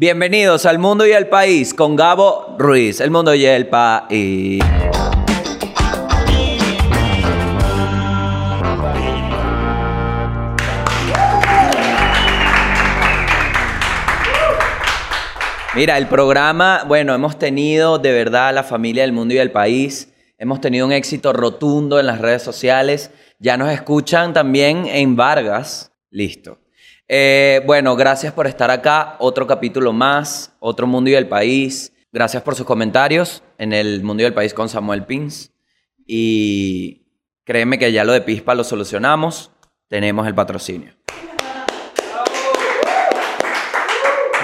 Bienvenidos al Mundo y el País con Gabo Ruiz. El Mundo y el País. Mira, el programa, bueno, hemos tenido de verdad la familia del mundo y del país. Hemos tenido un éxito rotundo en las redes sociales. Ya nos escuchan también en Vargas. Listo. Eh, bueno, gracias por estar acá. Otro capítulo más, otro mundo y el país. Gracias por sus comentarios en el mundo y el país con Samuel Pins. Y créeme que ya lo de Pispa lo solucionamos. Tenemos el patrocinio.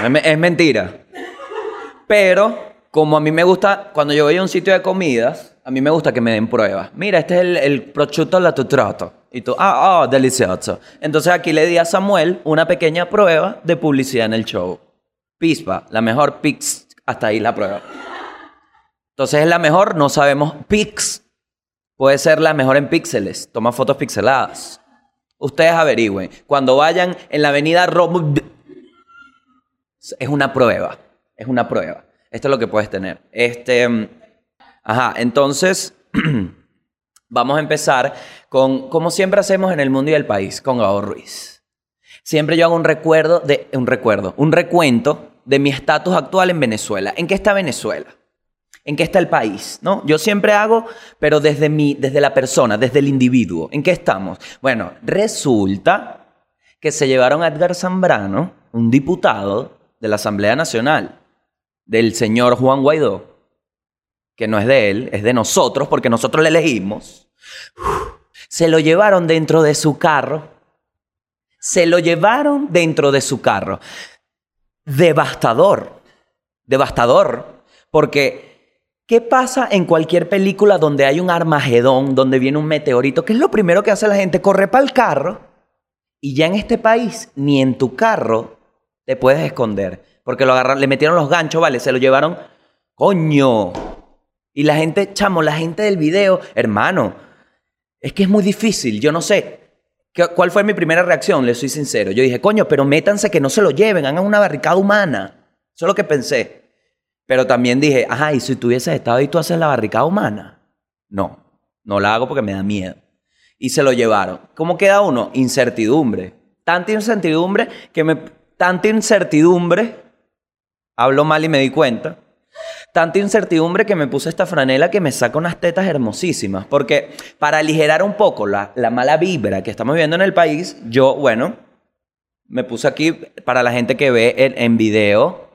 Es me- Es mentira. Pero, como a mí me gusta, cuando yo voy a un sitio de comidas, a mí me gusta que me den pruebas. Mira, este es el, el prosciutto tutrato. Y tú, ah, ah, delicioso. Entonces aquí le di a Samuel una pequeña prueba de publicidad en el show. Pispa, la mejor Pix, hasta ahí la prueba. Entonces es la mejor, no sabemos Pix. Puede ser la mejor en píxeles, toma fotos pixeladas. Ustedes averigüen. Cuando vayan en la avenida Rom... Es una prueba. Es una prueba. Esto es lo que puedes tener. Este. mm, Ajá, entonces. vamos a empezar con, como siempre hacemos en el mundo y el país, con Gabo Ruiz. Siempre yo hago un recuerdo. Un recuerdo, un recuento de mi estatus actual en Venezuela. ¿En qué está Venezuela? ¿En qué está el país? ¿No? Yo siempre hago, pero desde mi, desde la persona, desde el individuo. ¿En qué estamos? Bueno, resulta que se llevaron a Edgar Zambrano, un diputado de la Asamblea Nacional, del señor Juan Guaidó, que no es de él, es de nosotros, porque nosotros le elegimos. Se lo llevaron dentro de su carro. Se lo llevaron dentro de su carro. Devastador. Devastador. Porque, ¿qué pasa en cualquier película donde hay un armagedón, donde viene un meteorito? ¿Qué es lo primero que hace la gente? Corre para el carro. Y ya en este país, ni en tu carro te puedes esconder. Porque lo agarraron, le metieron los ganchos, ¿vale? Se lo llevaron. ¡Coño! Y la gente, chamo, la gente del video, hermano, es que es muy difícil, yo no sé. ¿Qué- ¿Cuál fue mi primera reacción? Le soy sincero. Yo dije, coño, pero métanse que no se lo lleven, hagan una barricada humana. Eso es lo que pensé. Pero también dije, ajá, ¿y si tú hubieses estado ahí, tú haces la barricada humana? No, no la hago porque me da miedo. Y se lo llevaron. ¿Cómo queda uno? Incertidumbre. Tanta incertidumbre que me... Tanta incertidumbre, hablo mal y me di cuenta, Tanta incertidumbre que me puse esta franela que me saca unas tetas hermosísimas. Porque para aligerar un poco la, la mala vibra que estamos viviendo en el país, yo, bueno, me puse aquí para la gente que ve en, en video.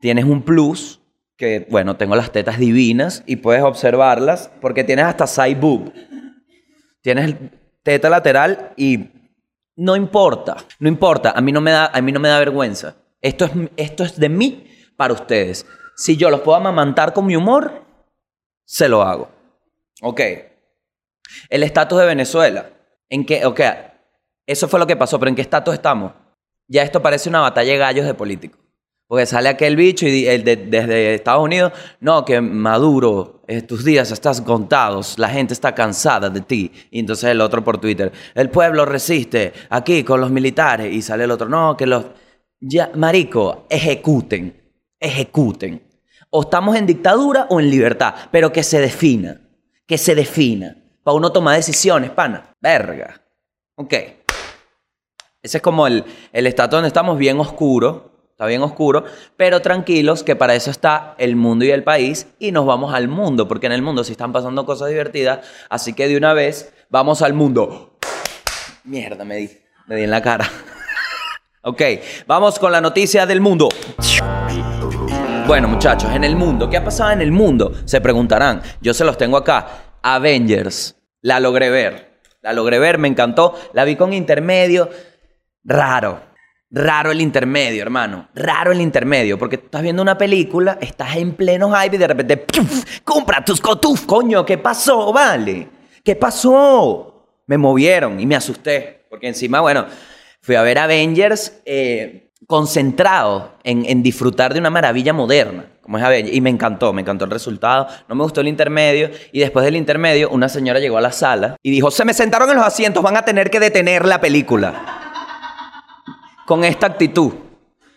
Tienes un plus que, bueno, tengo las tetas divinas y puedes observarlas porque tienes hasta side boob. Tienes teta lateral y no importa, no importa, a mí no me da, a mí no me da vergüenza. Esto es, esto es de mí para ustedes. Si yo los puedo amamantar con mi humor, se lo hago. Ok. El estatus de Venezuela. ¿En qué? Ok. Eso fue lo que pasó, pero ¿en qué estatus estamos? Ya esto parece una batalla de gallos de políticos. Porque sale aquel bicho y el de- desde Estados Unidos, no, que Maduro, eh, tus días estás contados, la gente está cansada de ti. Y entonces el otro por Twitter, el pueblo resiste aquí con los militares. Y sale el otro, no, que los... Marico, ejecuten, ejecuten. O estamos en dictadura o en libertad, pero que se defina, que se defina. Para uno tomar decisiones, pana. Verga. Ok. Ese es como el, el estatus donde estamos bien oscuro, está bien oscuro, pero tranquilos que para eso está el mundo y el país y nos vamos al mundo, porque en el mundo sí están pasando cosas divertidas, así que de una vez vamos al mundo. Mierda, me di, me di en la cara. Ok, vamos con la noticia del mundo. Bueno, muchachos, en el mundo, ¿qué ha pasado en el mundo? Se preguntarán. Yo se los tengo acá. Avengers. La logré ver. La logré ver, me encantó. La vi con intermedio. Raro. Raro el intermedio, hermano. Raro el intermedio. Porque estás viendo una película, estás en pleno hype y de repente. ¡Compra tus cotuf! Coño, ¿qué pasó? Vale. ¿Qué pasó? Me movieron y me asusté. Porque encima, bueno, fui a ver Avengers eh, concentrado en, disfrutar de una maravilla moderna, como es Avengers. Y me encantó, me encantó el resultado. No me gustó el intermedio. Y después del intermedio, una señora llegó a la sala y dijo: Se me sentaron en los asientos, van a tener que detener la película. Con esta actitud.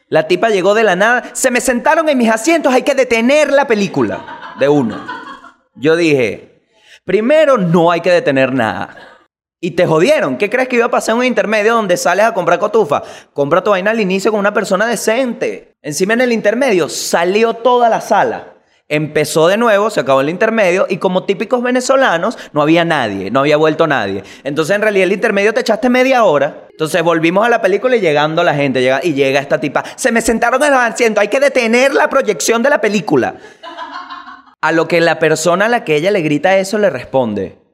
La tipa llegó de la nada. Se me sentaron en mis asientos. Hay que detener la película. De uno. Yo dije, primero no hay que detener nada. Y te jodieron. ¿Qué crees que iba a pasar en un intermedio donde sales a comprar cotufa? Compra tu vaina al inicio con una persona decente. Encima en el intermedio salió toda la sala. Empezó de nuevo, se acabó el intermedio y como típicos venezolanos no había nadie, no había vuelto nadie. Entonces en realidad el intermedio te echaste media hora. Entonces volvimos a la película y llegando la gente y llega esta tipa. Se me sentaron en el asiento, hay que detener la proyección de la película. A lo que la persona a la que ella le grita eso le responde.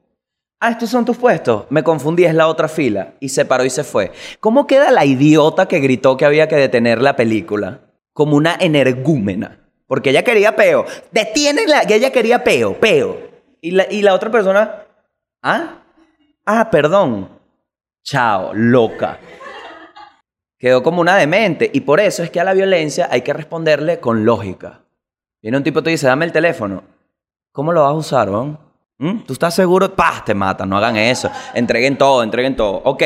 Ah, estos son tus puestos. Me confundí, es la otra fila. Y se paró y se fue. ¿Cómo queda la idiota que gritó que había que detener la película? Como una energúmena. Porque ella quería peo. Detiénenla, que ella quería peo, peo. Y la, y la otra persona, ¿ah? Ah, perdón. Chao, loca. Quedó como una demente. Y por eso es que a la violencia hay que responderle con lógica. Viene un tipo y te dice, dame el teléfono. ¿Cómo lo vas a usar, ¿no? ¿Mm? ¿Tú estás seguro? ¡Pah! Te matan, no hagan eso. Entreguen todo, entreguen todo. Ok,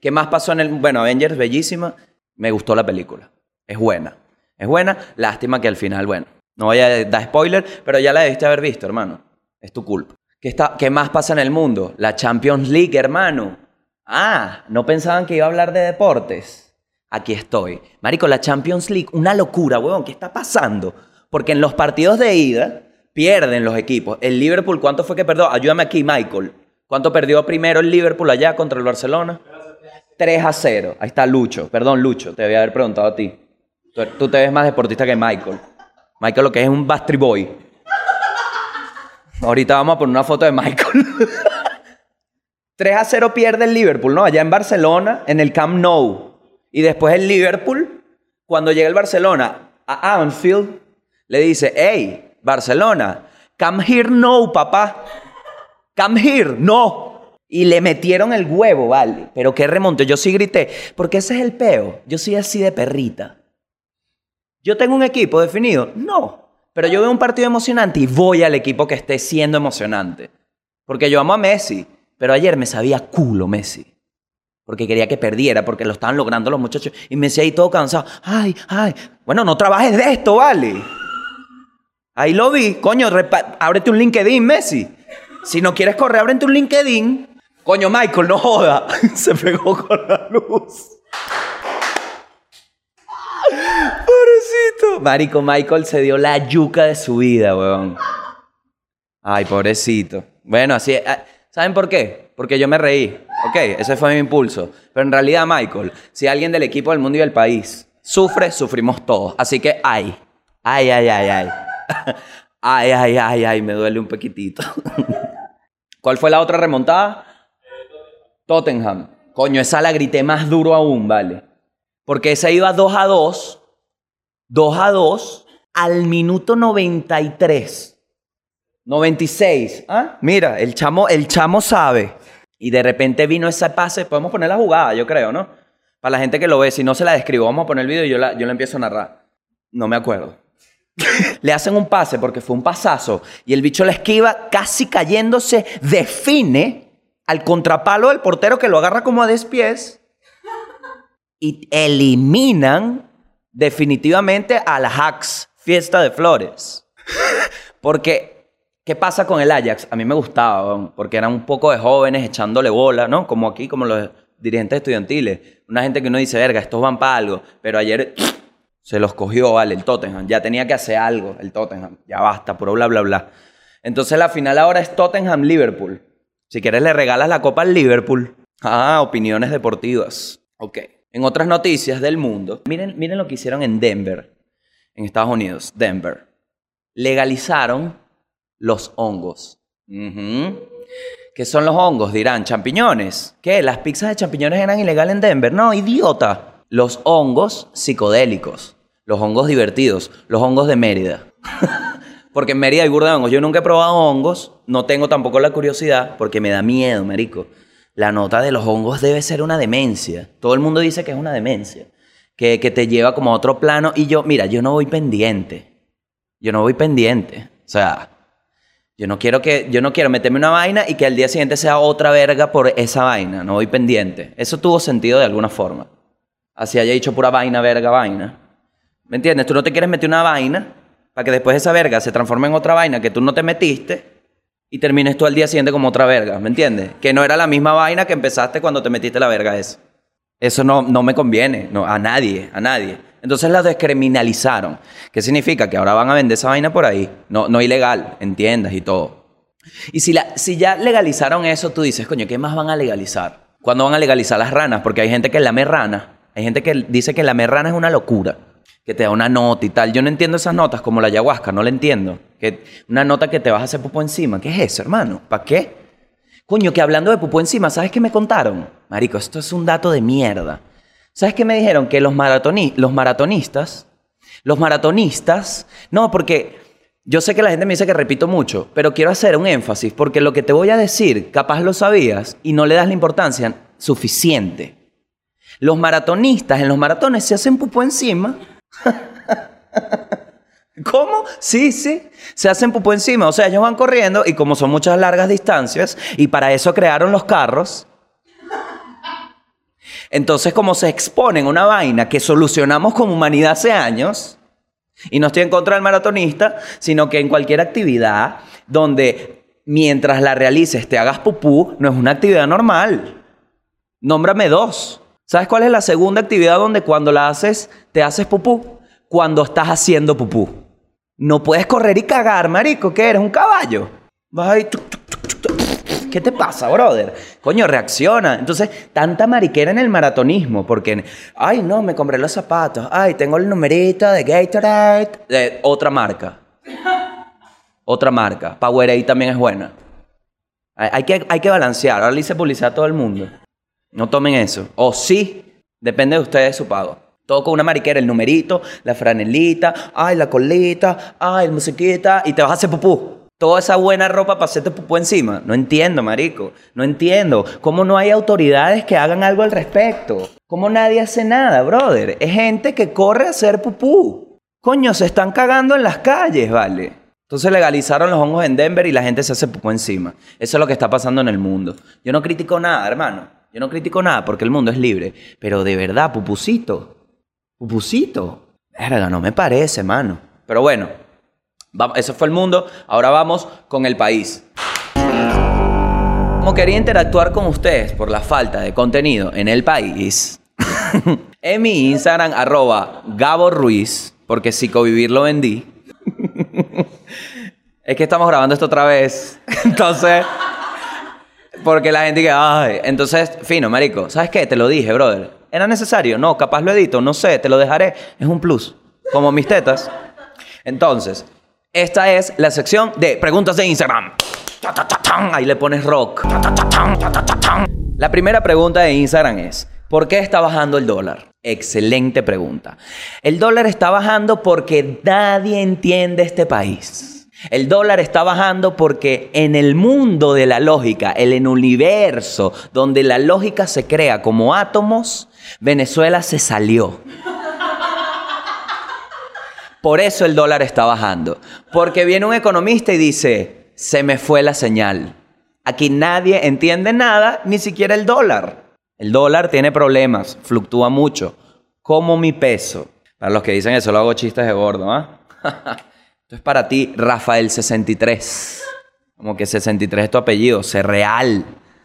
¿qué más pasó en el... Bueno, Avengers, bellísima. Me gustó la película. Es buena. Es buena, lástima que al final, bueno, no voy a dar spoiler, pero ya la debiste haber visto, hermano. Es tu culpa. ¿Qué, está, ¿Qué más pasa en el mundo? La Champions League, hermano. Ah, ¿no pensaban que iba a hablar de deportes? Aquí estoy. Marico, la Champions League, una locura, huevón. ¿Qué está pasando? Porque en los partidos de ida pierden los equipos. El Liverpool, ¿cuánto fue que perdió? Ayúdame aquí, Michael. ¿Cuánto perdió primero el Liverpool allá contra el Barcelona? 3 a 0. Ahí está Lucho. Perdón, Lucho, te debía haber preguntado a ti. Tú, te ves más deportista que Michael. Michael lo que es un Bastry Boy. Ahorita vamos a poner una foto de Michael. 3 a 0 pierde el Liverpool, ¿no? Allá en Barcelona, en el Camp Nou. Y después el Liverpool, cuando llega el Barcelona a Anfield, le dice, hey, Barcelona, come here no, papá. Come here, no. Y le metieron el huevo, vale. Pero qué remonte. Yo sí grité, porque ese es el peo. Yo soy así de perrita. ¿Yo tengo un equipo definido? No. Pero yo veo un partido emocionante y voy al equipo que esté siendo emocionante. Porque yo amo a Messi. Pero ayer me sabía culo Messi. Porque quería que perdiera, porque lo estaban logrando los muchachos. Y me decía ahí todo cansado. Ay, ay. Bueno, no trabajes de esto, vale. Ahí lo vi. Coño, ábrete un LinkedIn, Messi. Si no quieres correr, ábrete un LinkedIn. Coño, Michael, no joda. Se pegó con la luz. Pobrecito. Marico, Michael se dio la yuca de su vida, weón. Ay, pobrecito. Bueno, así. Ah, ¿Saben por qué? Porque yo me reí. Ok, ese fue mi impulso. Pero en realidad, Michael, si alguien del equipo del mundo y del país sufre, sufrimos todos. Así que, ay. Ay, ay, ay, ay. ay, ay, ay, ay, me duele un poquitito. ¿Cuál fue la otra remontada? Tottenham. Coño, esa la grité más duro aún, ¿vale? Porque esa iba 2 a 2 2 a 2 al minuto 93. 96. ¿Ah? Mira, el chamo, el chamo sabe. Y de repente vino ese pase. Podemos poner la jugada, yo creo, ¿no? Para la gente que lo ve, si no se la describo, vamos a poner el video y yo la, yo la empiezo a narrar. No me acuerdo. Le hacen un pase porque fue un pasazo y el bicho la esquiva casi cayéndose, define al contrapalo del portero que lo agarra como a despies y eliminan definitivamente al Ajax, fiesta de flores. Porque, ¿qué pasa con el Ajax? A mí me gustaba, porque eran un poco de jóvenes echándole bola, ¿no? Como aquí, como los dirigentes estudiantiles. Una gente que uno dice, verga, estos van para algo. Pero ayer se los cogió, vale, el Tottenham. Ya tenía que hacer algo, el Tottenham. Ya basta, puro bla, bla, bla. Entonces la final ahora es Tottenham-Liverpool. Si quieres le regalas la copa al Liverpool. Ah, opiniones deportivas. Ok. En otras noticias del mundo, miren, miren lo que hicieron en Denver, en Estados Unidos, Denver. Legalizaron los hongos. ¿Qué son los hongos? Dirán, champiñones. ¿Qué? ¿Las pizzas de champiñones eran ilegales en Denver? No, idiota. Los hongos psicodélicos, los hongos divertidos, los hongos de Mérida. porque en Mérida hay burda de hongos. Yo nunca he probado hongos, no tengo tampoco la curiosidad, porque me da miedo, marico la nota de los hongos debe ser una demencia. Todo el mundo dice que es una demencia, que, que te lleva como a otro plano. Y yo, mira, yo no voy pendiente. Yo no voy pendiente. O sea, yo no quiero que yo no quiero meterme una vaina y que al día siguiente sea otra verga por esa vaina. No voy pendiente. Eso tuvo sentido de alguna forma. Así haya dicho pura vaina, verga, vaina. ¿Me entiendes? Tú no te quieres meter una vaina para que después esa verga se transforme en otra vaina que tú no te metiste y termines tú al día siguiente como otra verga, ¿me entiendes? Que no era la misma vaina que empezaste cuando te metiste la verga esa. Eso no, no me conviene, no, a nadie, a nadie. Entonces la descriminalizaron. ¿Qué significa? Que ahora van a vender esa vaina por ahí. No, no ilegal, en tiendas y todo. Y si, la, si ya legalizaron eso, tú dices, coño, ¿qué más van a legalizar? ¿Cuándo van a legalizar las ranas? Porque hay gente que lame rana. Hay gente que dice que la rana es una locura. Que te da una nota y tal. Yo no entiendo esas notas como la ayahuasca, no la entiendo. Que una nota que te vas a hacer pupo encima. ¿Qué es eso, hermano? ¿Para qué? Coño, que hablando de pupo encima, ¿sabes qué me contaron? Marico, esto es un dato de mierda. ¿Sabes qué me dijeron? Que los, maratoni los maratonistas, los maratonistas, no, porque yo sé que la gente me dice que repito mucho, pero quiero hacer un énfasis, porque lo que te voy a decir, capaz lo sabías y no le das la importancia suficiente. Los maratonistas en los maratones se hacen pupo encima. ¿Cómo? Sí, sí. Se hacen pupo encima. O sea, ellos van corriendo y como son muchas largas distancias, y para eso crearon los carros. Entonces, como se exponen una vaina que solucionamos como humanidad hace años, y no estoy en contra del maratonista, sino que en cualquier actividad donde mientras la realices te hagas pupú, no es una actividad normal. Nómbrame dos. ¿Sabes cuál es la segunda actividad donde cuando la haces te haces pupú? Cuando estás haciendo pupú. No puedes correr y cagar, marico, ¿qué eres? ¿Un caballo? Vas ahí... ¿Qué te pasa, brother? Coño, reacciona. Entonces, tanta mariquera en el maratonismo, porque, ay, no, me compré los zapatos, ay, tengo el numerito de Gatorade, de otra marca. Otra marca. Powerade también es buena. Hay, que, hay que balancear. Ahora le hice publicidad a todo el mundo. No tomen eso. O sí, depende de ustedes su pago. Todo con una mariquera, el numerito, la franelita, ay, la colita, ay, el musiquita, y te vas a hacer pupú toda esa buena ropa para hacerte pupú encima. No entiendo, marico. No entiendo. ¿Cómo no hay autoridades que hagan algo al respecto? ¿Cómo nadie hace nada, brother? Es gente que corre a hacer pupú. Coño, se están cagando en las calles, ¿vale? Entonces legalizaron los hongos en Denver y la gente se hace pupú encima. Eso es lo que está pasando en el mundo. Yo no critico nada, hermano. Yo no critico nada porque el mundo es libre. Pero de verdad, pupucito. Pupucito. Verga, no me parece, hermano. Pero bueno, eso fue el mundo, ahora vamos con el país. Como quería interactuar con ustedes por la falta de contenido en el país, en mi Instagram arroba Gabo Ruiz, porque psicovivir lo vendí. es que estamos grabando esto otra vez. Entonces, porque la gente dice, ay, entonces, fino, marico, ¿sabes qué? Te lo dije, brother. ¿Era necesario? No, capaz lo edito, no sé, te lo dejaré. Es un plus. Como mis tetas. Entonces, esta es la sección de preguntas de Instagram. Ahí le pones rock. La primera pregunta de Instagram es, ¿por qué está bajando el dólar? Excelente pregunta. El dólar está bajando porque nadie entiende este país. El dólar está bajando porque en el mundo de la lógica, en el universo donde la lógica se crea como átomos, Venezuela se salió. Por eso el dólar está bajando. Porque viene un economista y dice, se me fue la señal. Aquí nadie entiende nada, ni siquiera el dólar. El dólar tiene problemas, fluctúa mucho. Como mi peso. Para los que dicen eso, lo hago chistes de gordo, ¿ah? es para ti, Rafael 63. Como que 63 es tu apellido, sé real.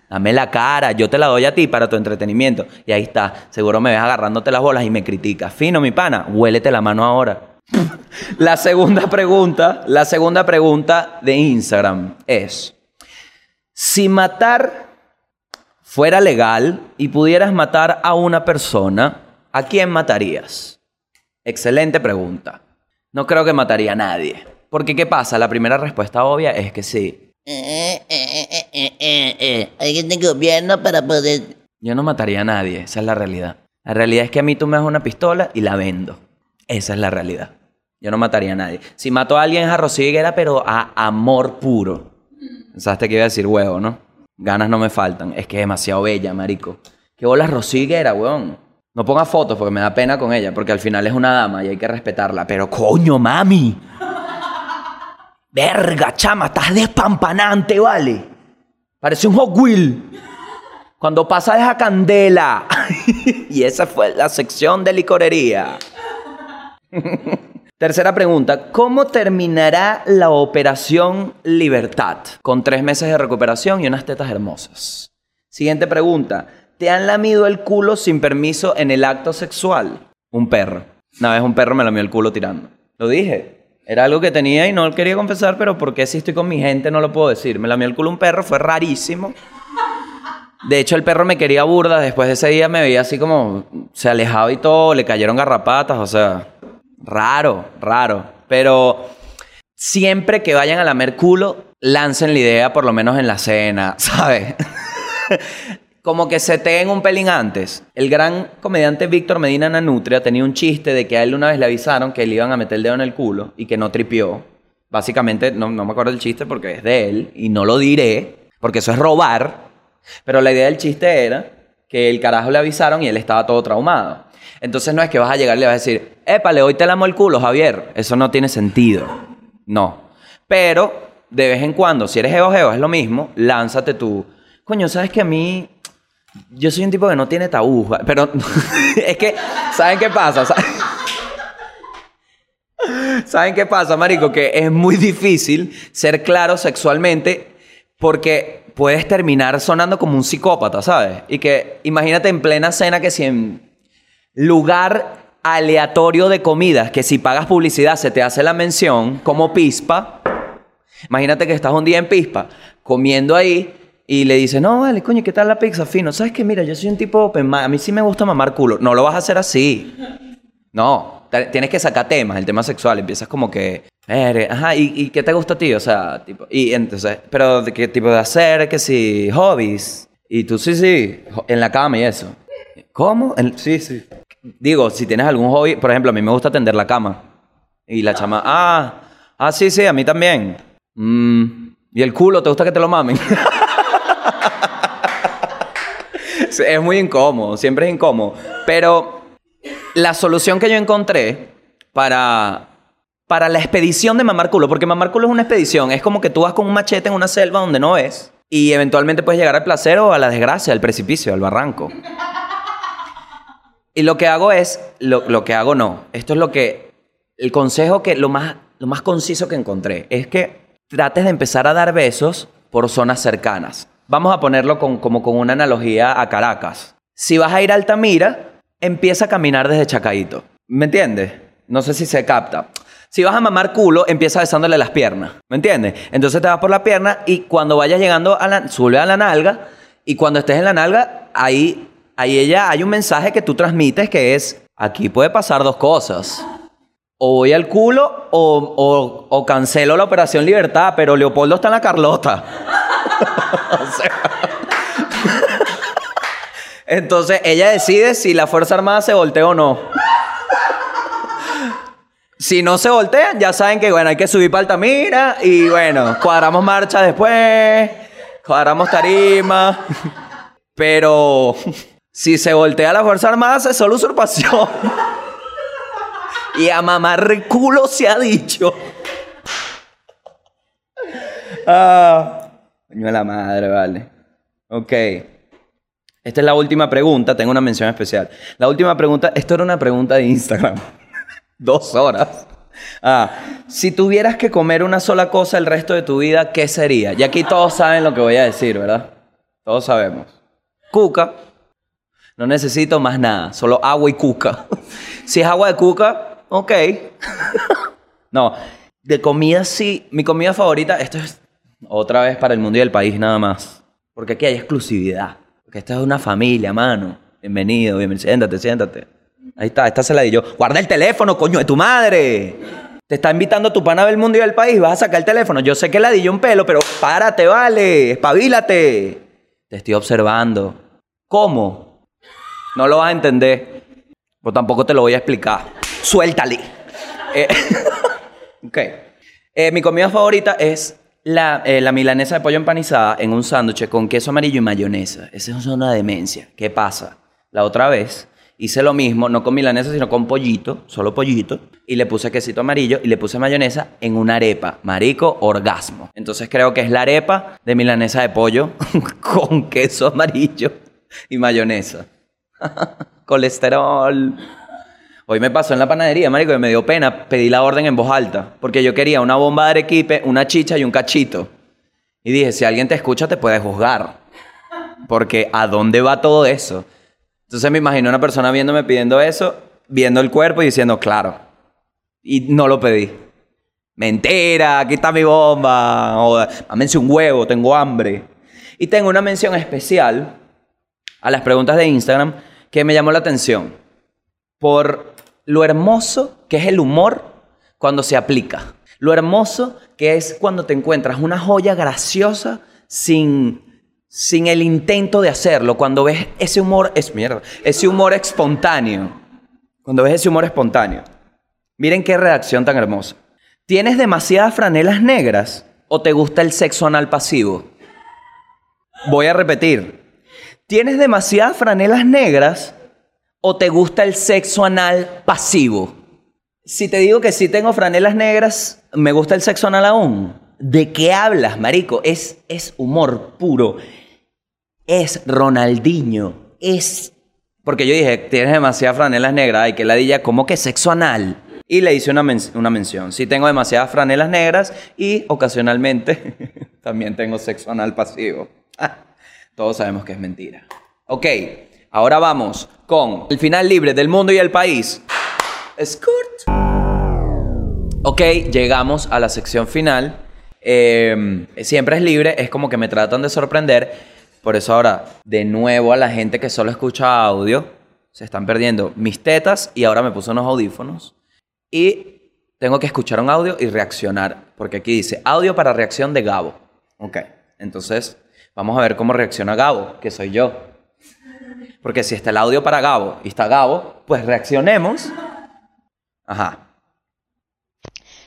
Dame la cara, yo te la doy a ti para tu entretenimiento. Y ahí está, seguro me ves agarrándote las bolas y me criticas. Fino, mi pana, huélete la mano ahora. La segunda pregunta, la segunda pregunta de Instagram es, si matar fuera legal y pudieras matar a una persona, ¿a quién matarías? Excelente pregunta. No creo que mataría a nadie. Porque ¿qué pasa? La primera respuesta obvia es que sí. Alguien de gobierno para poder... Yo no mataría a nadie, esa es la realidad. La realidad es que a mí tú me das una pistola y la vendo. Esa es la realidad. Yo no mataría a nadie. Si mató a alguien es a Rocío Higuera, pero a amor puro. Pensaste que iba a decir huevo, ¿no? Ganas no me faltan. Es que es demasiado bella, marico. ¿Qué bola Rocío Higuera, weón? No ponga fotos porque me da pena con ella, porque al final es una dama y hay que respetarla. Pero coño, mami. Verga, chama, estás despampanante, ¿vale? Parece un Hot Wheel. Cuando pasa deja candela. y esa fue la sección de licorería. Tercera pregunta, ¿cómo terminará la operación Libertad? Con tres meses de recuperación y unas tetas hermosas. Siguiente pregunta, ¿te han lamido el culo sin permiso en el acto sexual? Un perro. Una vez un perro me lamió el culo tirando. Lo dije. Era algo que tenía y no lo quería confesar, pero porque si estoy con mi gente no lo puedo decir. Me lamió el culo un perro, fue rarísimo. De hecho, el perro me quería burda. Después de ese día me veía así como se alejaba y todo, le cayeron garrapatas, o sea, raro, raro. Pero siempre que vayan a lamer culo, lancen la idea, por lo menos en la cena, ¿sabes? Como que se teen un pelín antes. El gran comediante Víctor Medina Nanutria tenía un chiste de que a él una vez le avisaron que le iban a meter el dedo en el culo y que no tripió. Básicamente, no, no me acuerdo el chiste porque es de él y no lo diré, porque eso es robar. Pero la idea del chiste era que el carajo le avisaron y él estaba todo traumado. Entonces no es que vas a llegar y le vas a decir, épale, hoy te lamo el culo, Javier. Eso no tiene sentido. No. Pero, de vez en cuando, si eres geo es lo mismo, lánzate tú. Coño, ¿sabes que a mí yo soy un tipo que no tiene tabú, pero es que, ¿saben qué pasa? ¿Saben qué pasa, marico? Que es muy difícil ser claro sexualmente porque puedes terminar sonando como un psicópata, ¿sabes? Y que imagínate en plena cena que si en lugar aleatorio de comidas, que si pagas publicidad se te hace la mención como pispa, imagínate que estás un día en pispa comiendo ahí y le dice, no, vale, coño, ¿qué tal la pizza fino? ¿Sabes qué? Mira, yo soy un tipo open A mí sí me gusta mamar culo. No lo vas a hacer así. No, tienes que sacar temas, el tema sexual. Empiezas como que, ajá, ¿y, qué te gusta a ti? O sea, tipo, y entonces, pero ¿de qué tipo de hacer? Que si, hobbies. Y tú, sí, sí, en la cama y eso. ¿Cómo? sí, sí. Digo, si tienes algún hobby, por ejemplo, a mí me gusta tender la cama. Y la chama, ah, ah, sí, sí, a mí también. Mm, ¿Y el culo te gusta que te lo mamen? es muy incómodo, siempre es incómodo. Pero la solución que yo encontré para, para la expedición de mamar culo, porque mamar culo es una expedición, es como que tú vas con un machete en una selva donde no ves y eventualmente puedes llegar al placer o a la desgracia, al precipicio, al barranco. Y lo que hago es, lo, lo que hago no, esto es lo que, el consejo que, lo más, lo más conciso que encontré, es que trates de empezar a dar besos por zonas cercanas. Vamos a ponerlo como con una analogía a Caracas. Si vas a ir a Altamira, empieza a caminar desde Chacaito. ¿Me entiendes? No sé si se capta. Si vas a mamar culo, empieza besándole las piernas. ¿Me entiendes? Entonces te vas por la pierna y cuando vayas llegando a la, sube a la nalga y cuando estés en la nalga, ahí, ahí ella hay un mensaje que tú transmites que es, aquí puede pasar dos cosas. O voy al culo o, o, o cancelo la operación libertad, pero Leopoldo está en la Carlota. Entonces ella decide si la Fuerza Armada se voltea o no. Si no se voltean, ya saben que bueno, hay que subir para Altamira y bueno, cuadramos marcha después, cuadramos tarima. Pero si se voltea la Fuerza Armada, es solo usurpación. Y a mamar culo se ha dicho. Ah. Coño la madre, vale. Ok. Esta es la última pregunta, tengo una mención especial. La última pregunta, esto era una pregunta de Instagram. Dos horas. Ah, si tuvieras que comer una sola cosa el resto de tu vida, ¿qué sería? Y aquí todos saben lo que voy a decir, ¿verdad? Todos sabemos. Cuca. No necesito más nada, solo agua y cuca. si es agua de cuca, ok. no, de comida sí. Mi comida favorita, esto es otra vez para el mundo y el país nada más. Porque aquí hay exclusividad. Porque esta es una familia, mano. Bienvenido, bienvenido. Siéntate, siéntate. Ahí está, esta se la di yo. Guarda el teléfono, coño, de tu madre. Te está invitando tu pana del mundo y del país. Vas a sacar el teléfono. Yo sé que la di yo un pelo, pero párate, vale. Espabilate. Te estoy observando. ¿Cómo? No lo vas a entender. Pues tampoco te lo voy a explicar. Suéltale. Eh, ok. Eh, mi comida favorita es eh, la, milanesa de pollo empanizada en un sándwich con queso amarillo y mayonesa. Esa es una demencia. ¿Qué pasa? La otra vez hice lo mismo, no con milanesa, sino con pollito, solo pollito, y le puse quesito amarillo y le puse mayonesa en una arepa. Marico, orgasmo. Entonces creo que es la arepa de milanesa de pollo con queso amarillo y mayonesa. Colesterol. Hoy me pasó en la panadería, marico, y me dio pena. Pedí la orden en voz alta. Porque yo quería una bomba de arequipe, una chicha y un cachito. Y dije, si alguien te escucha, te puede juzgar. Porque ¿a dónde va todo eso? Entonces me imagino una persona viéndome pidiendo eso, viendo el cuerpo y diciendo, claro. Y no lo pedí. Mentira, aquí está mi bomba. O, "Mámense un huevo, tengo hambre. Y tengo una mención especial a las preguntas de Instagram que me llamó la atención. Por lo hermoso que es el humor cuando se aplica. Lo hermoso que es cuando te encuentras una joya graciosa sin, sin el intento de hacerlo. Cuando ves ese humor, es mierda, ese humor espontáneo. Cuando ves ese humor espontáneo. Miren qué redacción tan hermosa. ¿Tienes demasiadas franelas negras o te gusta el sexo anal pasivo? Voy a repetir. ¿Tienes demasiadas franelas negras o te gusta el sexo anal pasivo? Si te digo que sí tengo franelas negras, ¿me gusta el sexo anal aún? ¿De qué hablas, marico? Es, es humor puro. Es Ronaldinho. Es... Porque yo dije, tienes demasiadas franelas negras. Ay, que ladilla, ¿cómo que sexo anal? Y le hice una, una mención. Sí tengo demasiadas franelas negras y ocasionalmente también tengo sexo anal pasivo. Todos sabemos que es mentira. Ok, ahora vamos con el final libre del mundo y el país. Escort. Ok, llegamos a la sección final. Eh, siempre es libre, es como que me tratan de sorprender. Por eso ahora, de nuevo a la gente que solo escucha audio, se están perdiendo mis tetas y ahora me puse unos audífonos. Y tengo que escuchar un audio y reaccionar, porque aquí dice audio para reacción de Gabo. Ok, entonces vamos a ver cómo reacciona Gabo, que soy yo. Porque si está el audio para Gabo y está Gabo, pues reaccionemos. Ajá.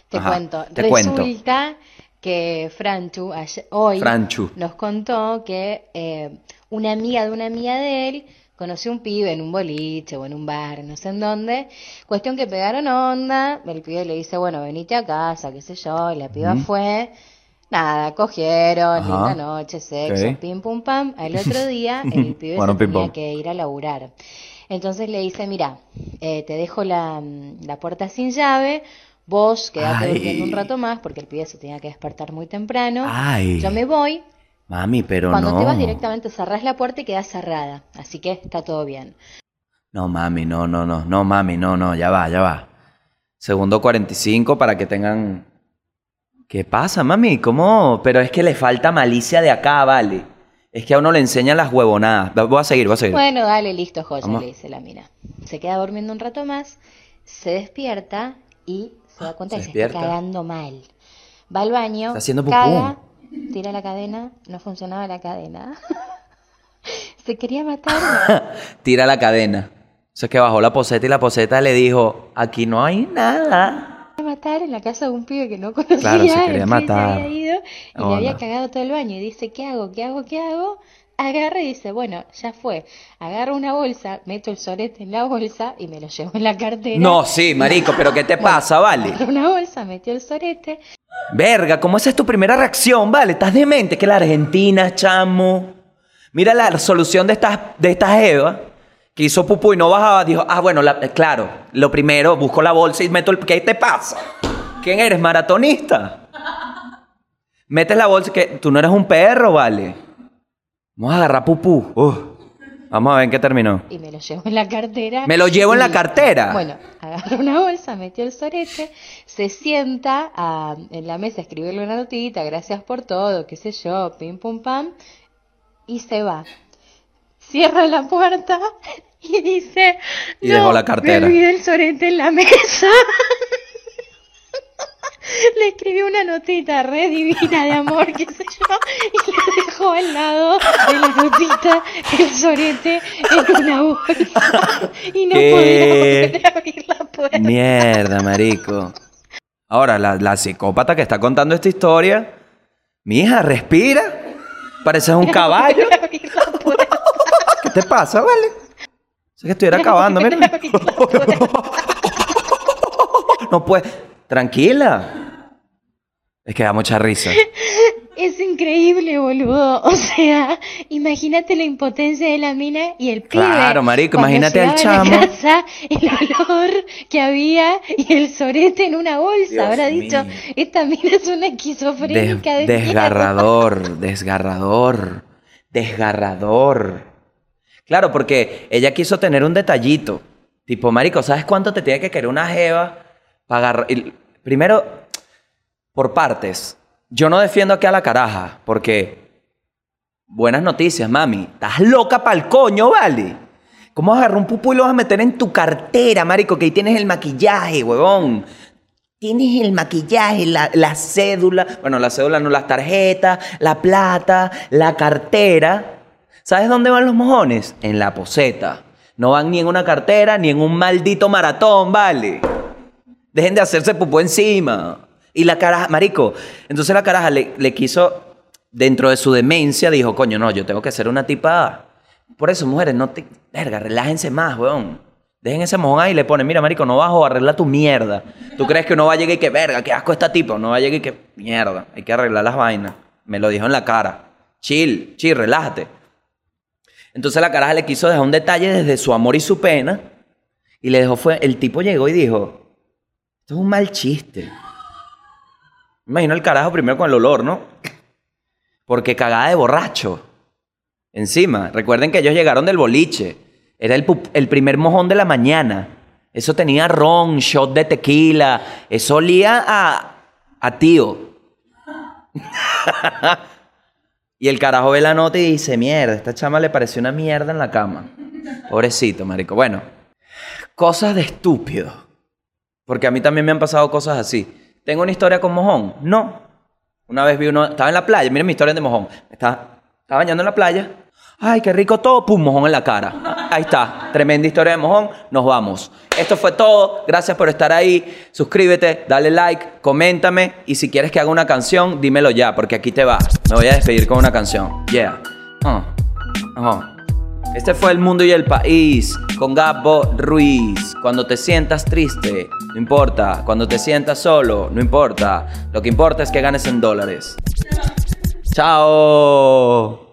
Te Ajá, cuento. te cuento. Resulta que Franchu ayer- hoy Franchu. nos contó que eh, una amiga de una amiga de él conoció un pibe en un boliche o en un bar, no sé en dónde. Cuestión que pegaron onda, el pibe le dice, bueno, venite a casa, qué sé yo, y la piba fue. Nada, cogieron, Ajá. linda noche, sexo, Ok. pim pum pam. Al otro día el pibe Bueno, se pim, tenía que ir a laburar. Entonces le dice, mira, eh, te dejo la, mm, la puerta sin llave, vos quedate durmiendo un rato más porque el pibe se tenía que despertar muy temprano. Ay. Yo me voy, Mami, pero cuando no. te vas directamente cerrás la puerta y queda cerrada, así que está todo bien. No, mami, no, no, no. No, mami, no, no. Ya va, ya va. Segundo 45 para que tengan... ¿Qué pasa, mami? ¿Cómo? Pero es que le falta malicia de acá, vale. Es que a uno le enseñan las huevonadas. Voy a seguir, voy a seguir. Bueno, dale, listo, joya, Vamos. le dice la mina. Se queda durmiendo un rato más, se despierta y se da cuenta Se que se está cagando mal. Va al baño, Está haciendo caga, tira la cadena, no funcionaba la cadena. se quería matar. Tira la cadena. Eso es que bajó la poseta y la poseta le dijo, aquí no hay nada. A matar en la casa de un pibe que no conocía. Claro, se el había ido y le había cagado todo el baño. Y dice, ¿qué hago? ¿Qué hago? ¿Qué hago? Agarra y dice, bueno, ya fue. Agarro una bolsa, meto el sorete en la bolsa y me lo llevo en la cartera. No, sí, marico, pero ¿qué te pasa, vale? Agarró una bolsa, metió el sorete. Verga, ¿cómo esa es tu primera reacción? Vale, estás demente. Que la Argentina, chamo. Mira la solución de esta, de esta Eva que hizo pupú y no bajaba. Dijo, ah, bueno, la- claro, lo primero, busco la bolsa y meto el. ¿Qué te pasa? ¿Quién eres? ¿Maratonista? Metes la bolsa que tú no eres un perro, vale. Vamos a agarrar pupú. Uf. Vamos a ver en qué terminó. Y me lo llevo en la cartera. Me lo llevo en la cartera. Bueno, agarró una bolsa, metió el sorete, se sienta a- en la mesa a escribirle una notita, gracias por todo, qué sé yo, pim pum pam, y se va. Cierra la puerta y dice, Y "No, dejó la cartera". Me olvidé el sorete en la mesa. Le escribió una notita re divina de amor, qué sé yo, y le dejó al lado de la notita el sorete en una bolsa. Y no ¿Qué? podía abrir la puerta. Mierda, marico. Ahora, la, la psicópata que está contando esta historia. Mi hija, respira. Pareces un caballo. Volver a abrir la puerta. ¿Qué te pasa, vale? Sé que estuviera acabando, mira. La. No puede. Tranquila. Es que da mucha risa. Es increíble, boludo. O sea, imagínate la impotencia de la mina y el pibe. Claro, marico, cuando imagínate al la chamo. casa, el olor que había y el sorete en una bolsa. Dios Habrá dicho, esta mina es una esquizofrénica Des- de desgarrador, desgarrador, desgarrador. Claro, porque ella quiso tener un detallito. Tipo, marico, ¿sabes cuánto te tiene que querer una jeva para agarrar? Primero, por partes. Yo no defiendo aquí a la caraja, porque... Buenas noticias, mami. Estás loca pa'l coño, ¿vale? ¿Cómo vas a agarrar un pupú y lo vas a meter en tu cartera, marico? Que ahí tienes el maquillaje, huevón. Tienes el maquillaje, la, la cédula, bueno, la cédula no, las tarjetas, la plata, la cartera. ¿Sabes dónde van los mojones? En la poseta. No van ni en una cartera ni en un maldito maratón, ¿vale? Dejen de hacerse pupú encima. Y la caraja, marico, entonces la caraja le, le quiso, dentro de su demencia, dijo, coño, no, yo tengo que ser una tipa... Por eso, mujeres, no te... Verga, relájense más, weón. Dejen ese mojón ahí y le ponen, mira, marico, no vas a arreglar tu mierda. ¿Tú crees que uno va a llegar y que, verga, qué asco esta tipa? No va a llegar y que, mierda, hay que arreglar las vainas. Me lo dijo en la cara. Chill, chill, relájate. Entonces la caraja le quiso dejar un detalle desde su amor y su pena. Y le dejó fue, el tipo llegó y dijo, esto es un mal chiste. Imagino el carajo primero con el olor, ¿no? Porque cagada de borracho. Encima, recuerden que ellos llegaron del boliche. Era el, el primer mojón de la mañana. Eso tenía ron, shot de tequila. Eso olía a, a tío. y el carajo ve la nota y dice, mierda, esta chama le pareció una mierda en la cama. Pobrecito, marico. Bueno, cosas de estúpido. Porque a mí también me han pasado cosas así. ¿Tengo una historia con mojón? No. Una vez vi uno, estaba en la playa, miren mi historia de mojón. Estaba, estaba bañando en la playa. Ay, qué rico todo, pum, mojón en la cara. Ahí está, tremenda historia de mojón, nos vamos. Esto fue todo, gracias por estar ahí. Suscríbete, dale like, coméntame y si quieres que haga una canción, dímelo ya, porque aquí te va. Me voy a despedir con una canción. Yeah. Ah. Ajá. Este fue El Mundo y el País con Gabo Ruiz. Cuando te sientas triste, no importa. Cuando te sientas solo, no importa. Lo que importa es que ganes en dólares. Chao.